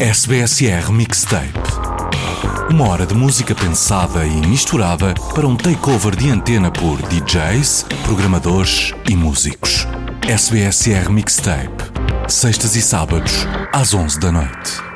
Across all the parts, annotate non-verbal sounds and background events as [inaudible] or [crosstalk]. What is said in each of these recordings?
SBSR Mixtape. Uma hora de música pensada e misturada para um takeover de antena por DJs, programadores e músicos. SBSR Mixtape. Sextas e sábados, às 11 da noite.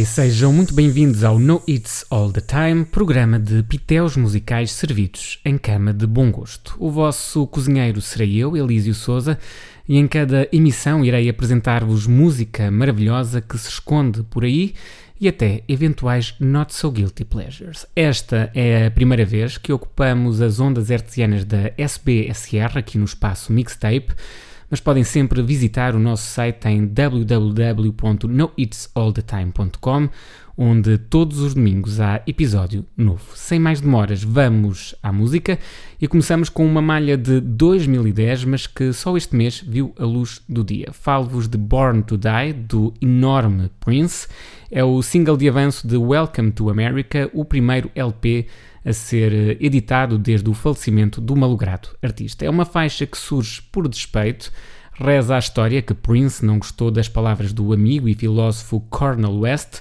E sejam muito bem-vindos ao No It's All the Time, programa de pitéus musicais servidos em cama de bom gosto. O vosso cozinheiro serei eu, Elísio Souza, e em cada emissão irei apresentar-vos música maravilhosa que se esconde por aí e até eventuais not so guilty pleasures. Esta é a primeira vez que ocupamos as ondas hertzianas da SBSR aqui no espaço Mixtape mas podem sempre visitar o nosso site em www.noitsallthetime.com, onde todos os domingos há episódio novo. Sem mais demoras, vamos à música e começamos com uma malha de 2010, mas que só este mês viu a luz do dia. Falo-vos de Born to Die, do enorme Prince. É o single de avanço de Welcome to America, o primeiro LP a ser eh, editado desde o falecimento do malogrado artista. É uma faixa que surge por despeito. Reza a história que Prince não gostou das palavras do amigo e filósofo Cornel West,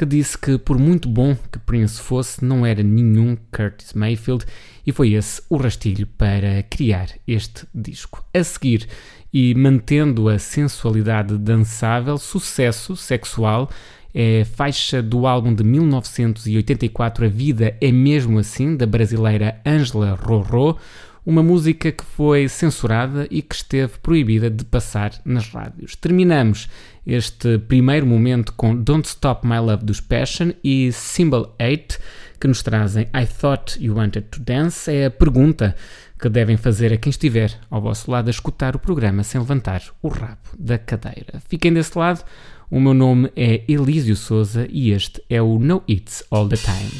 que disse que, por muito bom que Prince fosse, não era nenhum Curtis Mayfield, e foi esse o rastilho para criar este disco. A seguir, e mantendo a sensualidade dançável, sucesso sexual é faixa do álbum de 1984 A Vida é Mesmo Assim, da brasileira Angela Rorô, uma música que foi censurada e que esteve proibida de passar nas rádios. Terminamos este primeiro momento com Don't Stop My Love dos Passion e Symbol 8, que nos trazem I Thought You Wanted to Dance. É a pergunta que devem fazer a quem estiver ao vosso lado a escutar o programa sem levantar o rabo da cadeira. Fiquem desse lado. O meu nome é Elísio Souza e este é o No It's All the Time.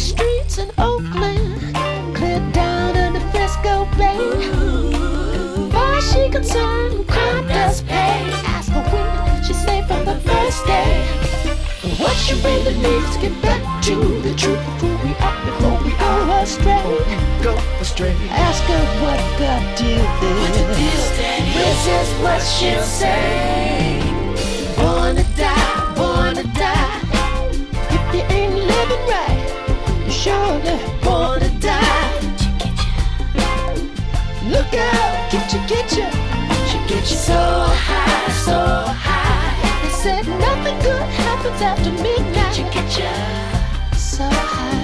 Streets in Oakland, clear down the Frisco Bay. Far she concerned, crime does pay. Ask her when she say from the first day. What she really needs to get back to the truth of who we are before we go astray. Go astray. Ask her what the deal is. This is what she'll say. Born to die, born to die. If you ain't living right, surely born to die. Look out, get you, get you. She get you so high, so high. They said nothing good happens after midnight. She get you so high.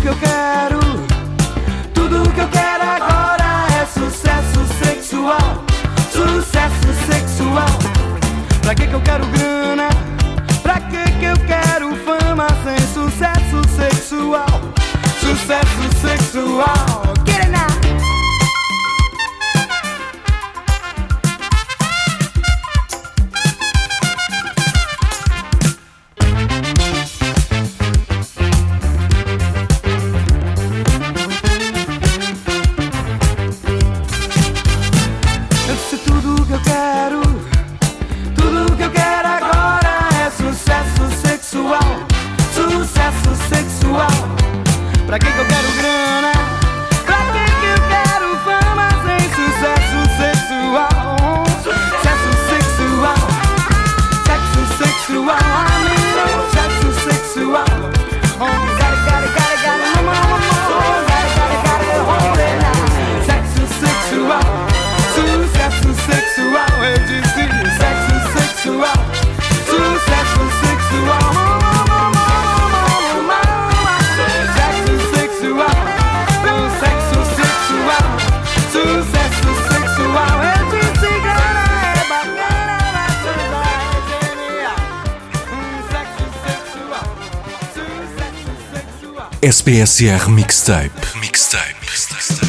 Que eu quero, tudo que eu quero agora é sucesso sexual, sucesso sexual. Pra que que eu quero grana? Pra que que eu quero fama sem sucesso sexual? Sucesso sexual. SPSR Mixtape. Mixtape. I've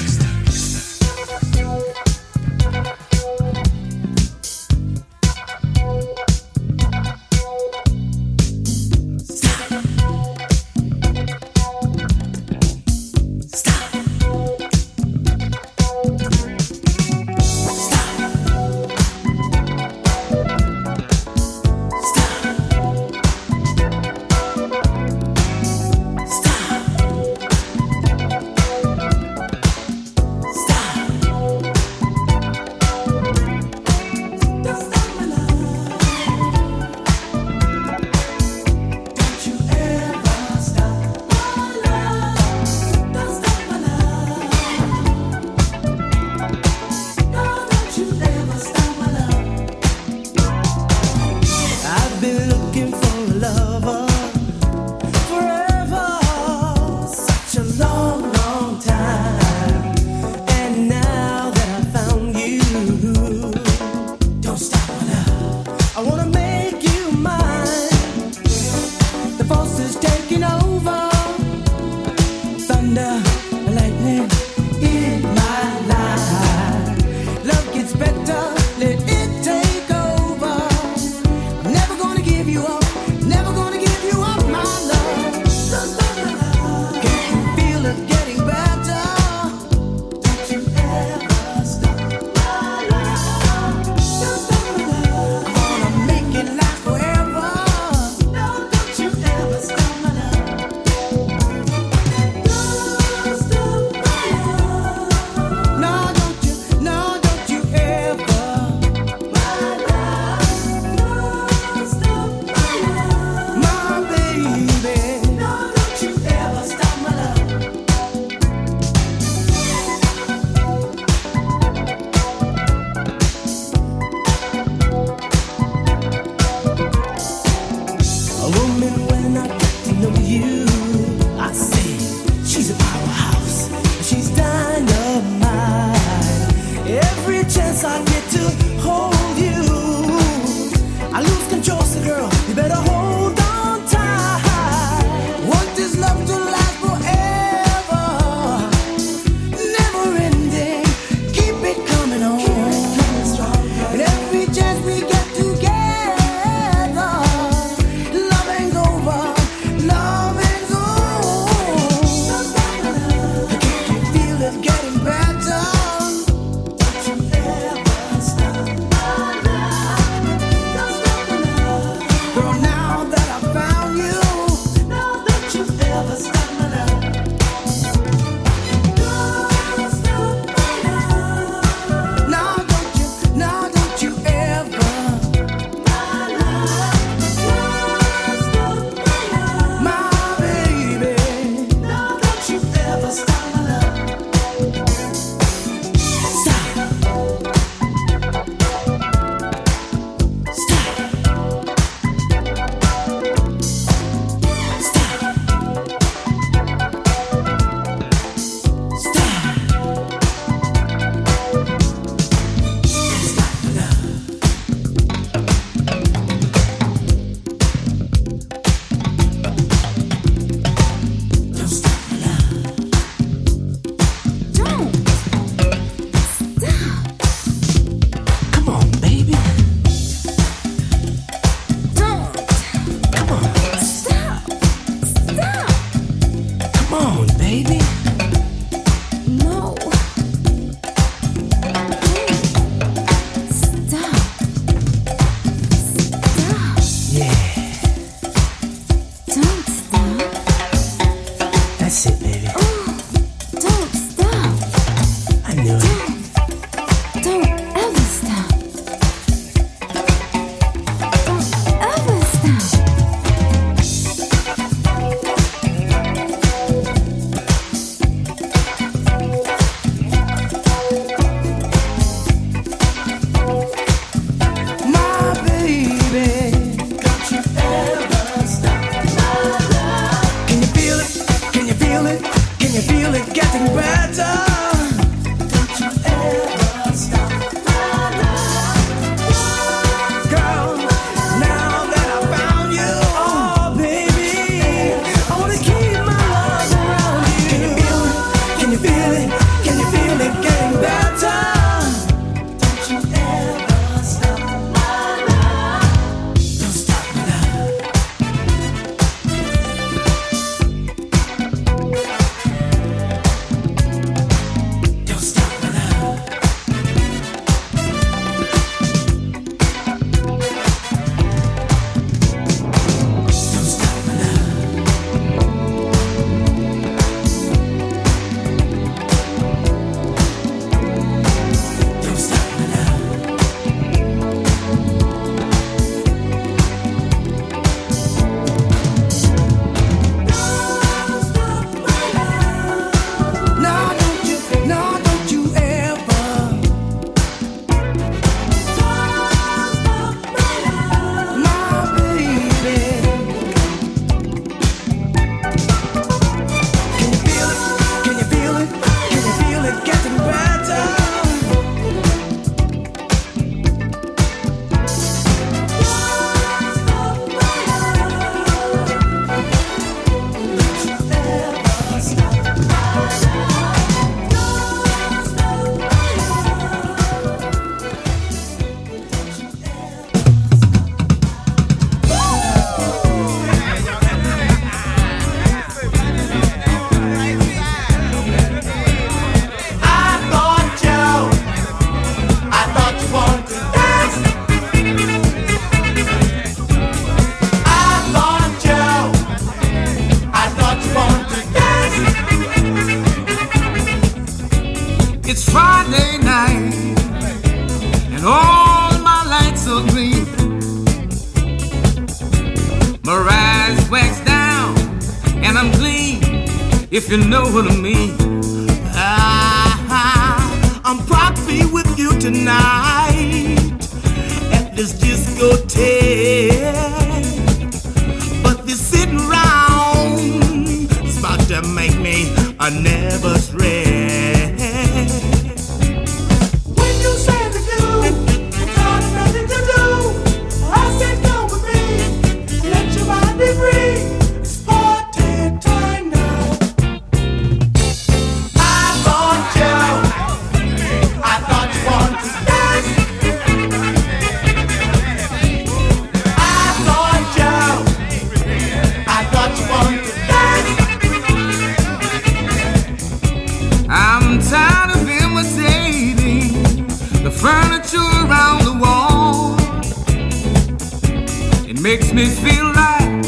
me feel like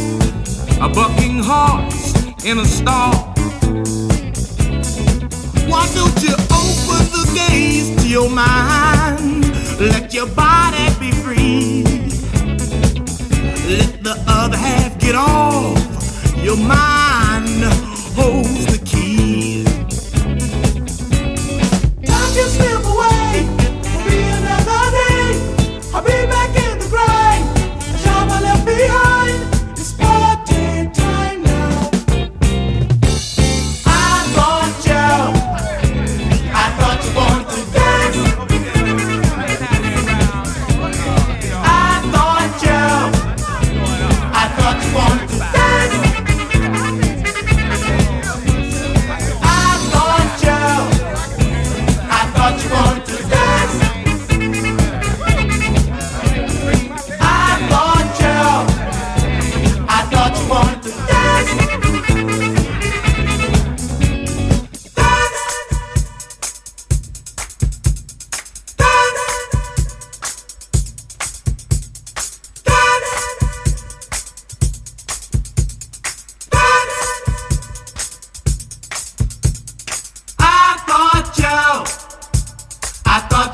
a bucking horse in a stall. Why don't you open the gates to your mind? Let your body be free. Let the other half get off. Your mind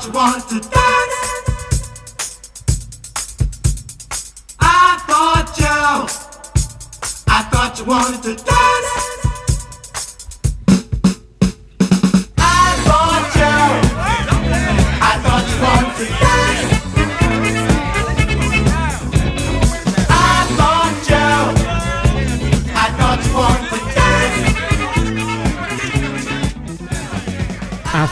you wanted to dance. I thought you, I thought you wanted to dance.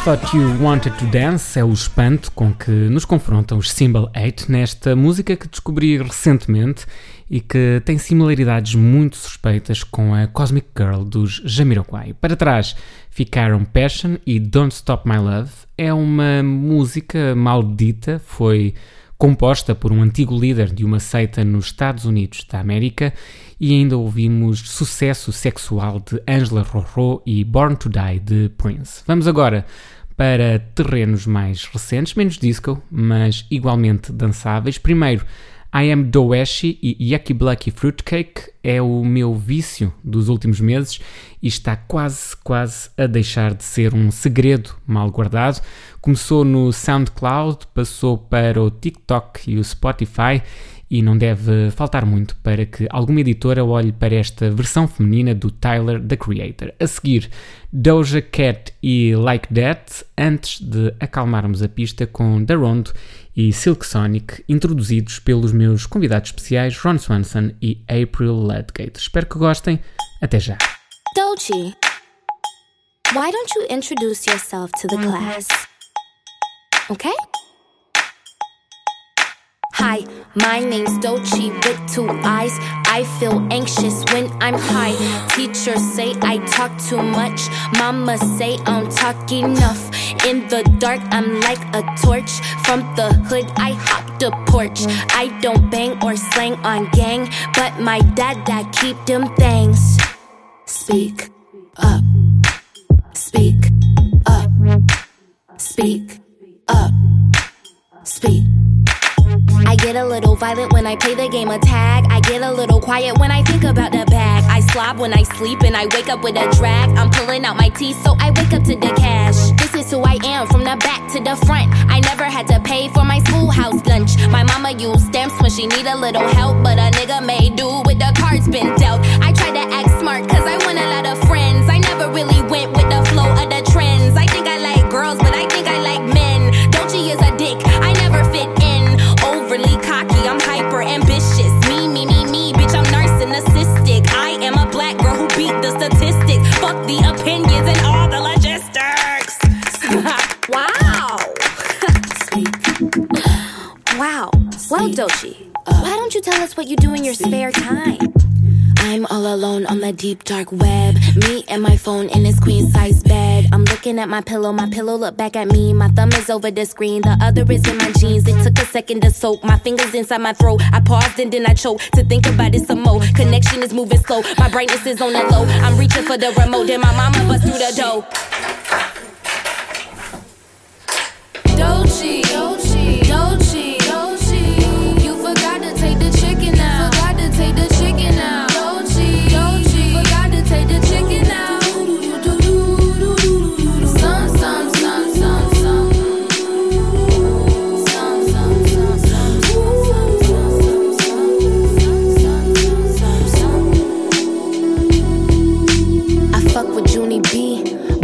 Thought You Wanted to Dance é o espanto com que nos confrontam os Symbol 8 nesta música que descobri recentemente e que tem similaridades muito suspeitas com a Cosmic Girl dos Jamiroquai. Para trás ficaram Passion e Don't Stop My Love. É uma música maldita, foi composta por um antigo líder de uma seita nos Estados Unidos da América e ainda ouvimos Sucesso Sexual de Angela Rorô e Born to Die de Prince. Vamos agora para terrenos mais recentes, menos disco, mas igualmente dançáveis. Primeiro, I Am Doeshi e Yucky Blucky Fruitcake é o meu vício dos últimos meses e está quase, quase a deixar de ser um segredo mal guardado. Começou no SoundCloud, passou para o TikTok e o Spotify e não deve faltar muito para que alguma editora olhe para esta versão feminina do Tyler, the Creator. A seguir, Doja Cat e Like That, antes de acalmarmos a pista com The Rondo e Silk Sonic, introduzidos pelos meus convidados especiais Ron Swanson e April Ludgate. Espero que gostem. Até já. Dolce, why don't you introduce yourself to the class? Okay? Hi, my name's Doechii with two eyes. I feel anxious when I'm high. Teachers say I talk too much. Mama say I'm talk enough. In the dark, I'm like a torch. From the hood, I hop the porch. I don't bang or slang on gang, but my dad that keep them things. Speak up. Speak up. Speak up. Speak. I get a little violent when I play the game of tag. I get a little quiet when I think about the bag. I slob when I sleep and I wake up with a drag. I'm pulling out my teeth so I wake up to the cash. This is who I am from the back to the front. I never had to pay for my schoolhouse lunch. My mama used stamps when she need a little help, but a nigga made do with the cards been dealt. I tried to act smart cause I want a lot of friends. I never really went Well, Doechii, uh, why don't you tell us what you do in your spare time? I'm all alone on the deep dark web. Me and my phone in this queen size bed. I'm looking at my pillow, my pillow look back at me. My thumb is over the screen, the other is in my jeans. It took a second to soak, my fingers inside my throat. I paused and then I choked to think about it some more. Connection is moving slow, my brightness is on the low. I'm reaching for the remote, then my mama bust through the door. Doechii, Doechii, Doechii,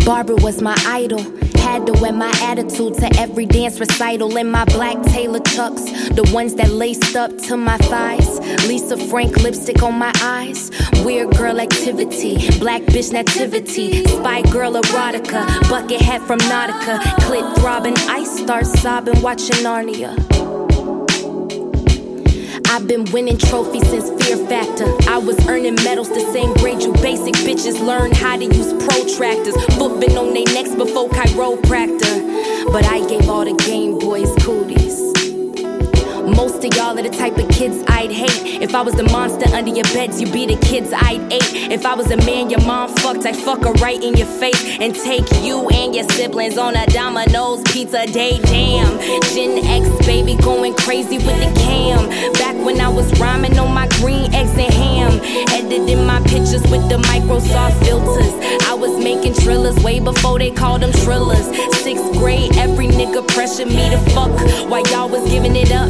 Barbara was my idol. Had to wear my attitude to every dance recital in my black Taylor chucks, the ones that laced up to my thighs. Lisa Frank lipstick on my eyes. Weird girl activity, black bitch nativity, spy girl erotica, bucket hat from Nautica, clit throbbing, ice start sobbing, watching Narnia. I've been winning trophies since Fear Factor. I was earning medals the same grade you basic bitches learn how to use protractors. Foot on their necks before chiropractor. But I gave all the Game Boys. Most of y'all are the type of kids I'd hate. If I was the monster under your beds, you'd be the kids I'd ate. If I was a man your mom fucked, I'd fuck her right in your face and take you and your siblings on a Domino's pizza day. Damn, Gen X baby going crazy with the cam. Back when I was rhyming on my green eggs and ham, editing my pictures with the Microsoft filters. I was making trillers way before they called them trillers. Sixth grade, every nigga pressured me to fuck while y'all was giving it up.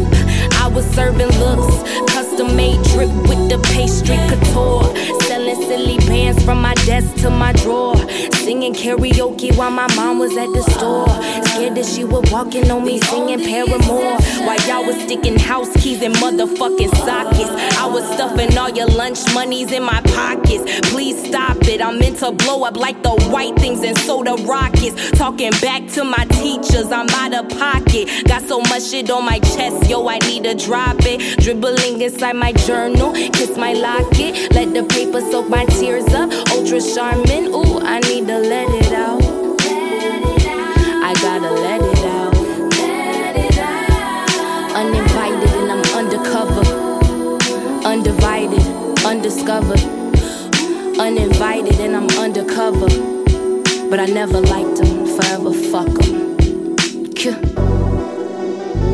I was serving looks, custom made drip with the pastry couture. Selling silly bands from my desk to my drawer. Singing karaoke while my mom was at the store. Scared that she would walk in on me singing Paramore. While y'all was sticking house keys in motherfucking sockets. I was stuffing all your lunch monies in my pockets. Please stop it. I'm meant to blow up like the white things and soda rockets. Talking back to my teachers, I'm out of pocket. Got so much shit on my chest, yo, I need to drop it. Dribbling inside my journal, kiss my locket. Let the paper soak my tears up. Ultra Charmin, ooh, I need to let it out. I gotta let it out. Uninvited and I'm undercover. Undivided, undiscovered. Uninvited and I'm undercover. But I never liked them, forever fuck them.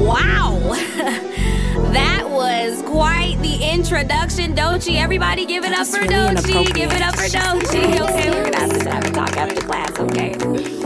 Wow! [laughs] quite the introduction, Doechii. Everybody give it up for really Doechii. Give it up for Doechii. Okay, we're gonna have to sit down and talk after class, okay?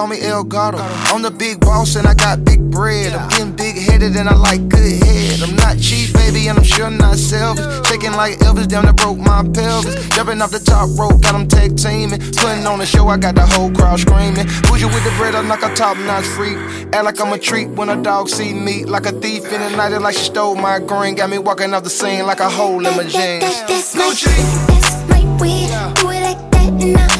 call me El Gato. I'm the big boss and I got big bread. I'm getting big headed and I like good head. I'm not cheap, baby, and I'm sure not selfish. Shaking like Elvis, down that broke my pelvis. Jumping off the top rope, got them tag teaming. Putting on a show, I got the whole crowd screaming. Push you with the bread, I'm like a top notch freak. Act like I'm a treat when a dog see me. Like a thief in the night, like she stole my green. Got me walking off the scene like a hole in my jeans. That, that, that's my, that's my weed. Do it like that and I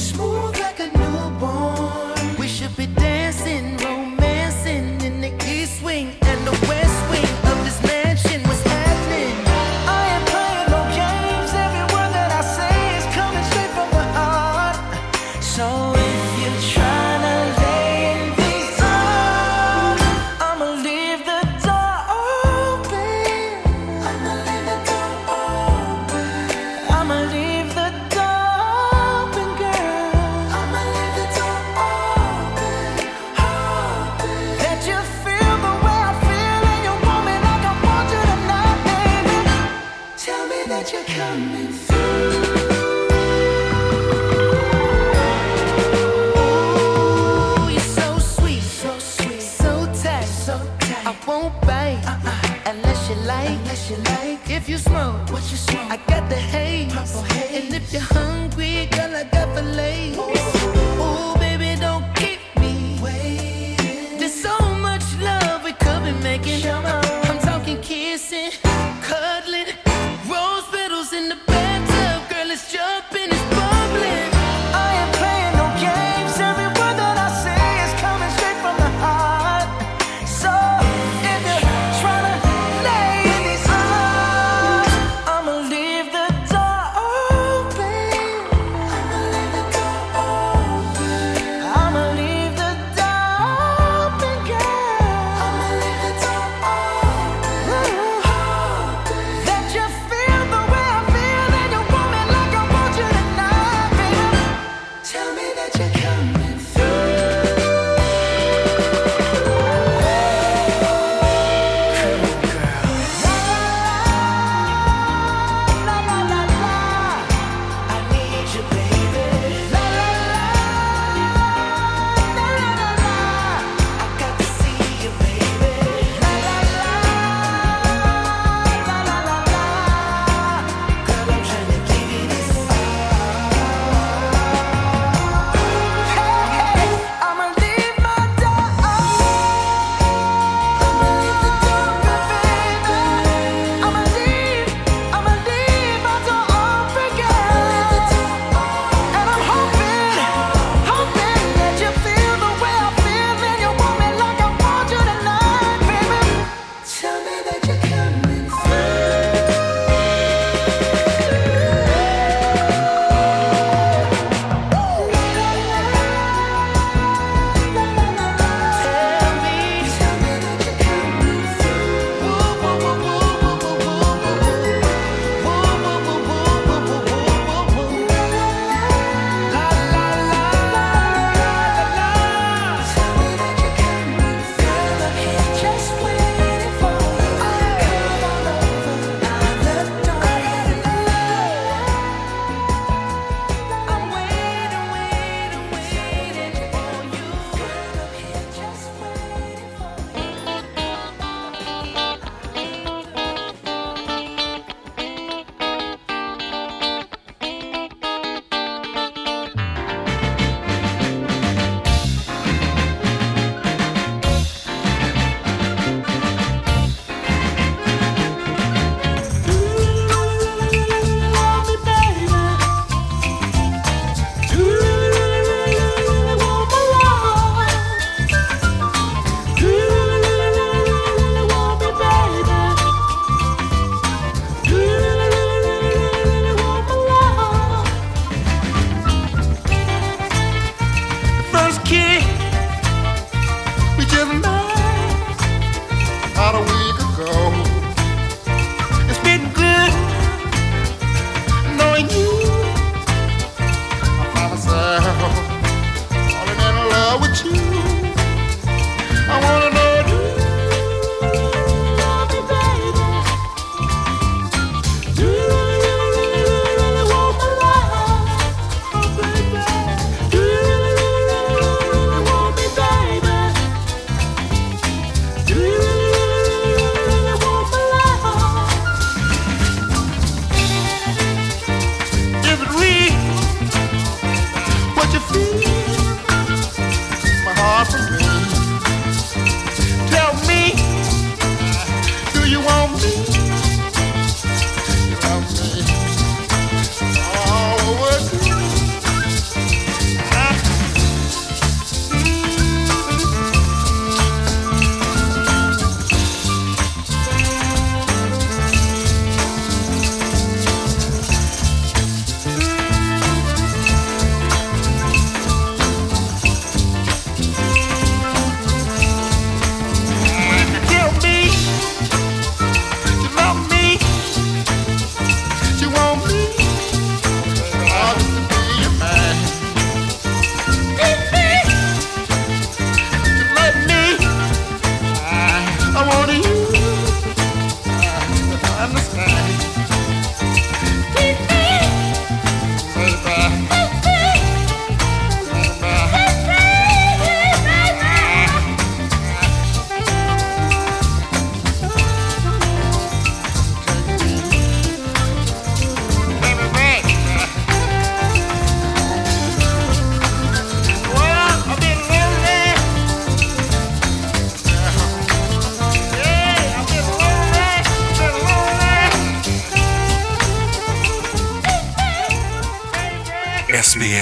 you smoke? What you smoke? I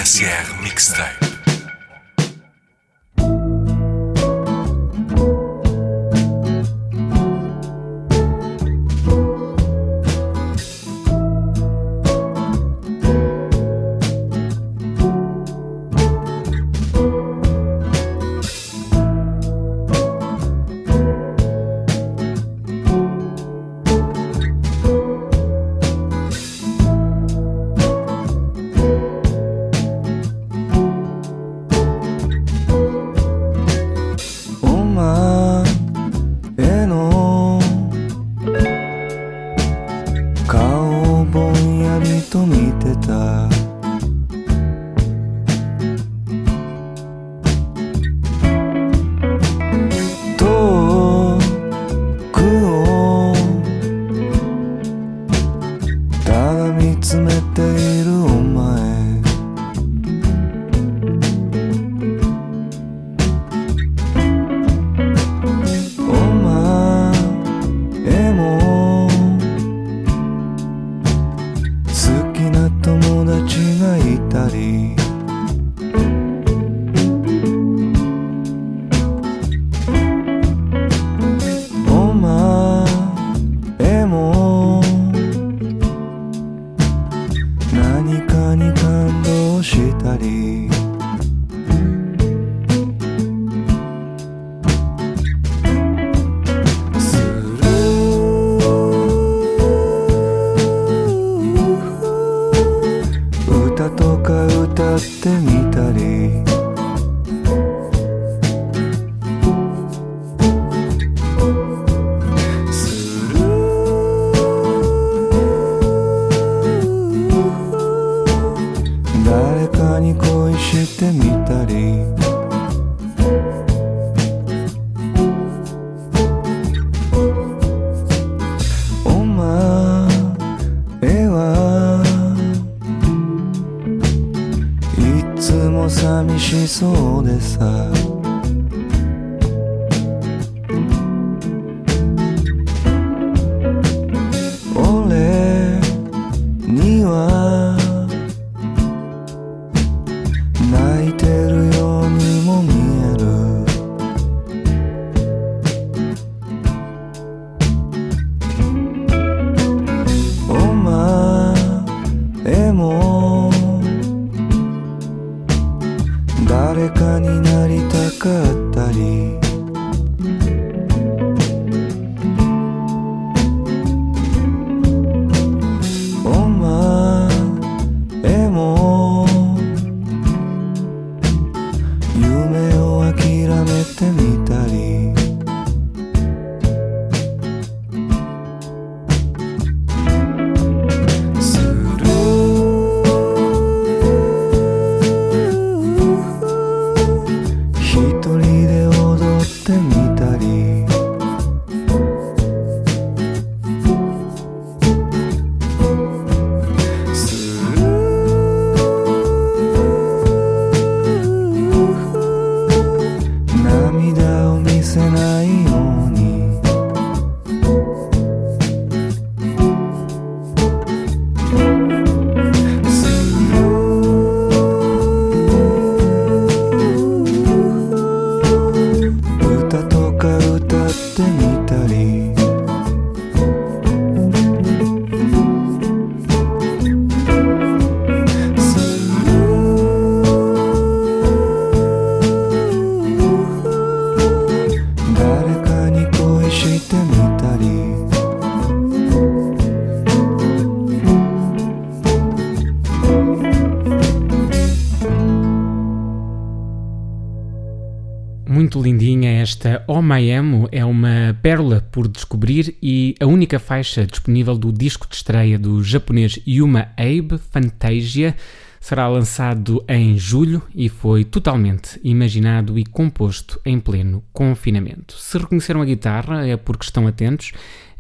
SBSR Mixtape. study. 誰かになりたかったり muito lindinha esta Oh My Amo, é uma pérola por descobrir e a única faixa disponível do disco de estreia do japonês Yuma Abe, Fantasia, será lançado em julho e foi totalmente imaginado e composto em pleno confinamento. Se reconheceram a guitarra é porque estão atentos,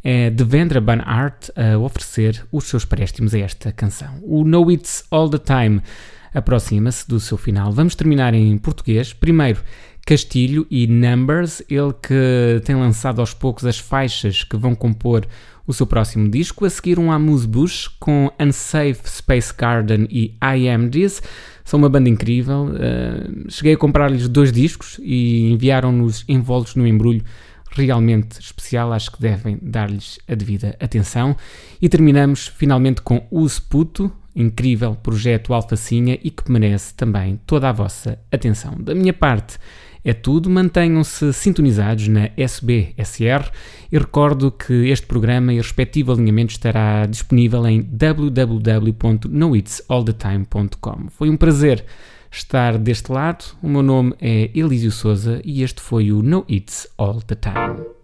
é Devendra Banhart a oferecer os seus préstimos a esta canção. O Know It's All The Time aproxima-se do seu final. Vamos terminar em português. Primeiro, Castilho e Numbers, ele que tem lançado aos poucos as faixas que vão compor o seu próximo disco. A seguir, um Amuse Bush com Unsafe Space Garden e I Am This. São uma banda incrível. Uh, cheguei a comprar-lhes dois discos e enviaram-nos envoltos no embrulho realmente especial. Acho que devem dar-lhes a devida atenção. E terminamos finalmente com O Sputo, incrível projeto Alfacinha e que merece também toda a vossa atenção. Da minha parte, é tudo. Mantenham-se sintonizados na SBSR e recordo que este programa e o respectivo alinhamento estará disponível em www.knowitsallthetime.com. Foi um prazer estar deste lado. O meu nome é Elísio Souza e este foi o Know It's All the Time.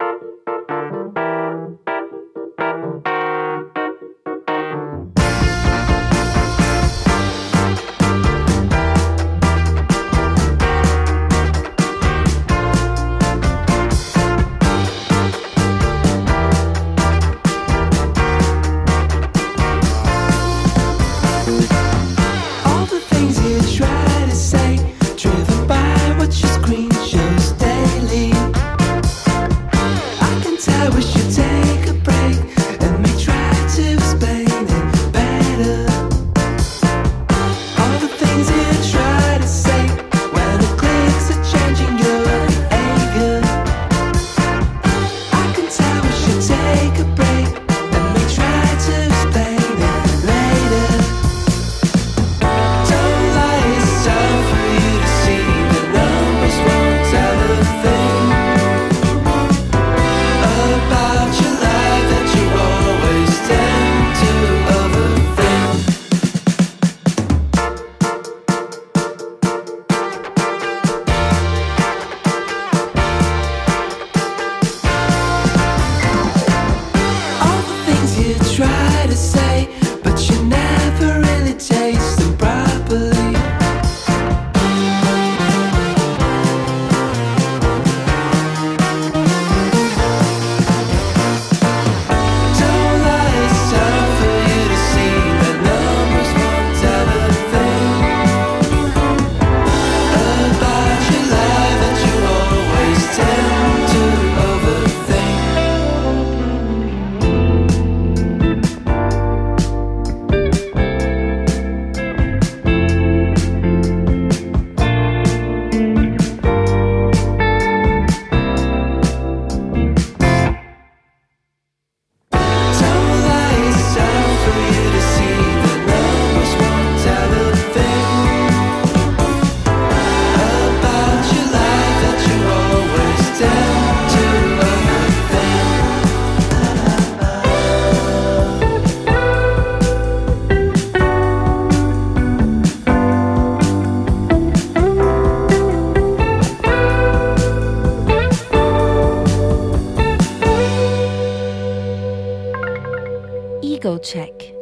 Check.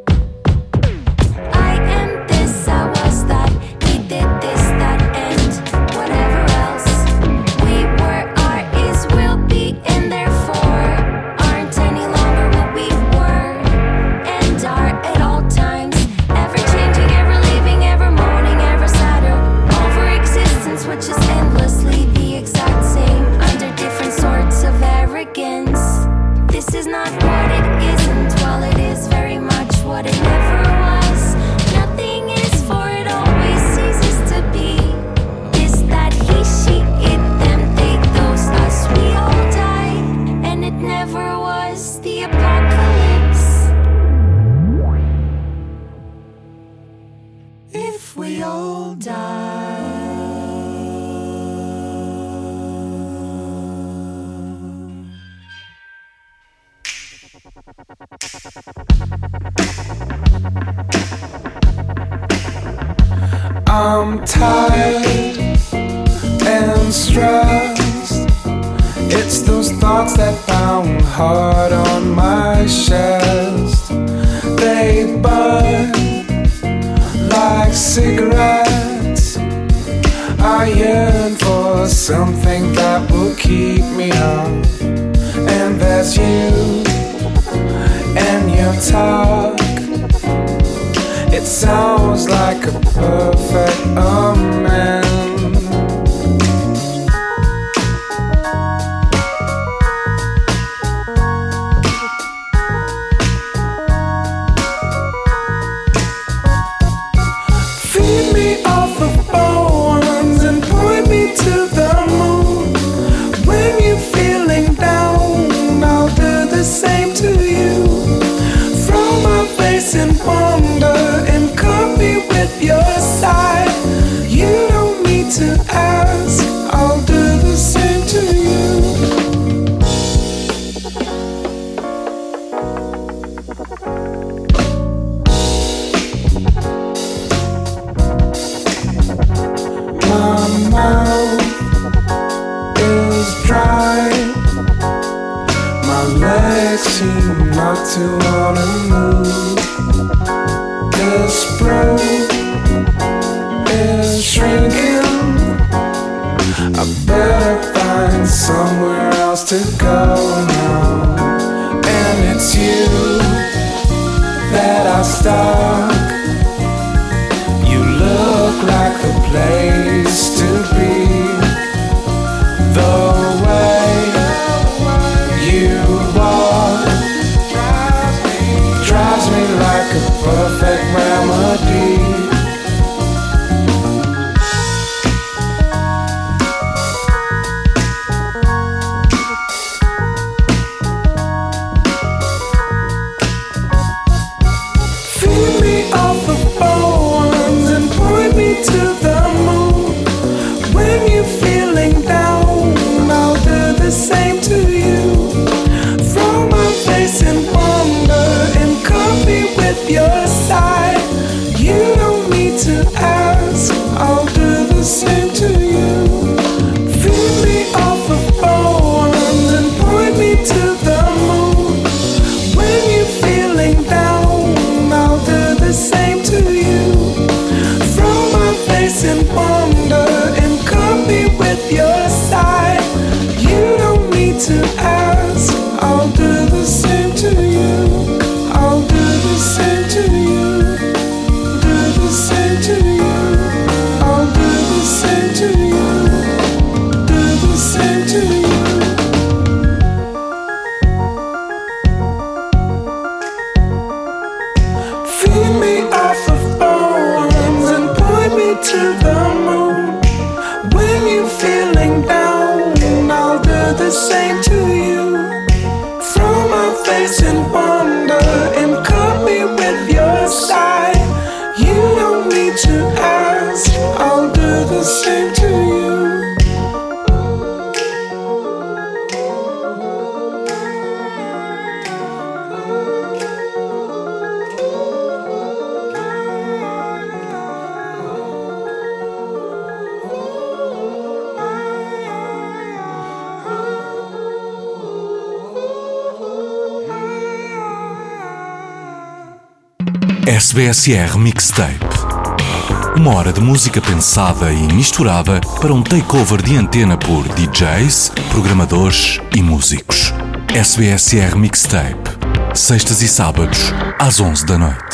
Never was the apocalypse. If we all die. I'm tired and stressed. It's those thoughts that pound hard on my chest. They burn like cigarettes. I yearn for something that will keep me up. And that's you and your talk. It sounds like a perfect amends. to say TSR Mixtape. Uma hora de música pensada e misturada para um takeover de antena por DJs, programadores e músicos. SBSR Mixtape. Sextas e sábados, às 11 da noite.